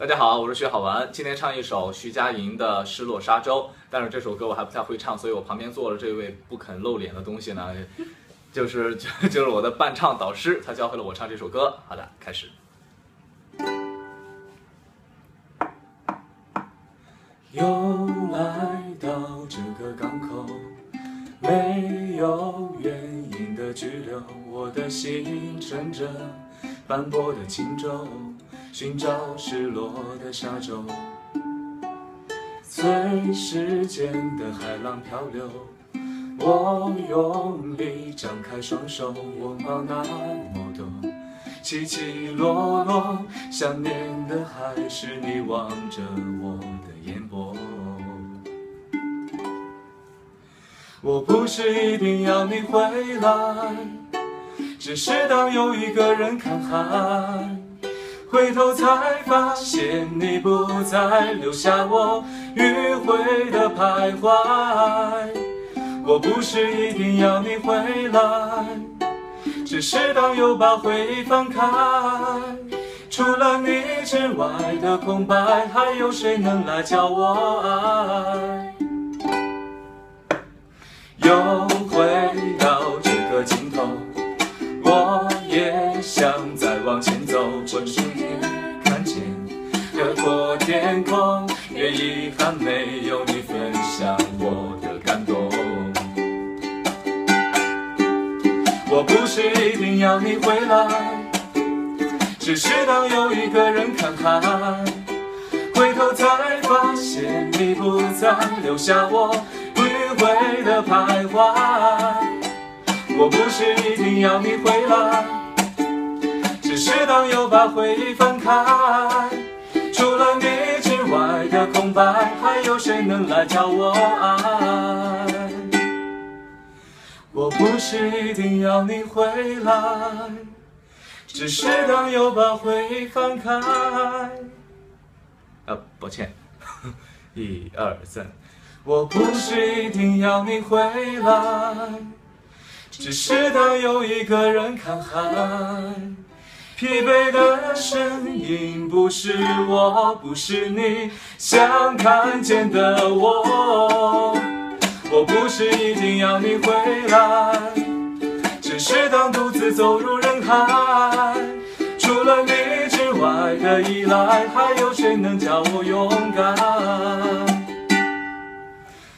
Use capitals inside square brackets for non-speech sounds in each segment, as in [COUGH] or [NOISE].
大家好，我是薛好玩，今天唱一首徐佳莹的《失落沙洲》，但是这首歌我还不太会唱，所以我旁边坐了这位不肯露脸的东西呢，[LAUGHS] 就是就 [LAUGHS] 就是我的伴唱导师，他教会了我唱这首歌。好的，开始。又来到这个港口，没有原因的拘留，我的心乘着斑驳的轻舟，寻找失落的沙洲。随时间的海浪漂流，我用力张开双手，握抱那么多起起落落，想念的还是你望着我的眼波。我不是一定要你回来，只是当有一个人看海，回头才发现你不在，留下我迂回的徘徊。我不是一定要你回来。只是当又把回忆翻开，除了你之外的空白，还有谁能来教我爱？走，浑身也看见海阔天空，越遗憾没有你分享我的感动。我不是一定要你回来，只是当有一个人看海，回头才发现你不在，留下我迂回的徘徊。我不是一定要你回来，只是当又把回忆翻开，除了你之外的空白，还有谁能来教我爱？我不是一定要你回来，只是当又把回忆翻开。啊，抱歉，一二三。我不是一定要你回来，只是当有一个人看海。疲惫的身影不是我，不是你想看见的我。我不是一定要你回来，只是当独自走入人海，除了你之外的依赖，还有谁能叫我勇敢？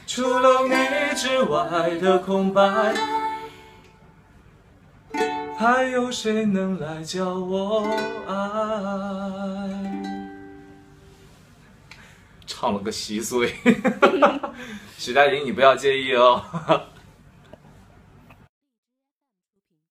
除了你之外的空白，还有谁能来教我爱？唱了个稀碎，[LAUGHS] 许佳莹，你不要介意哦。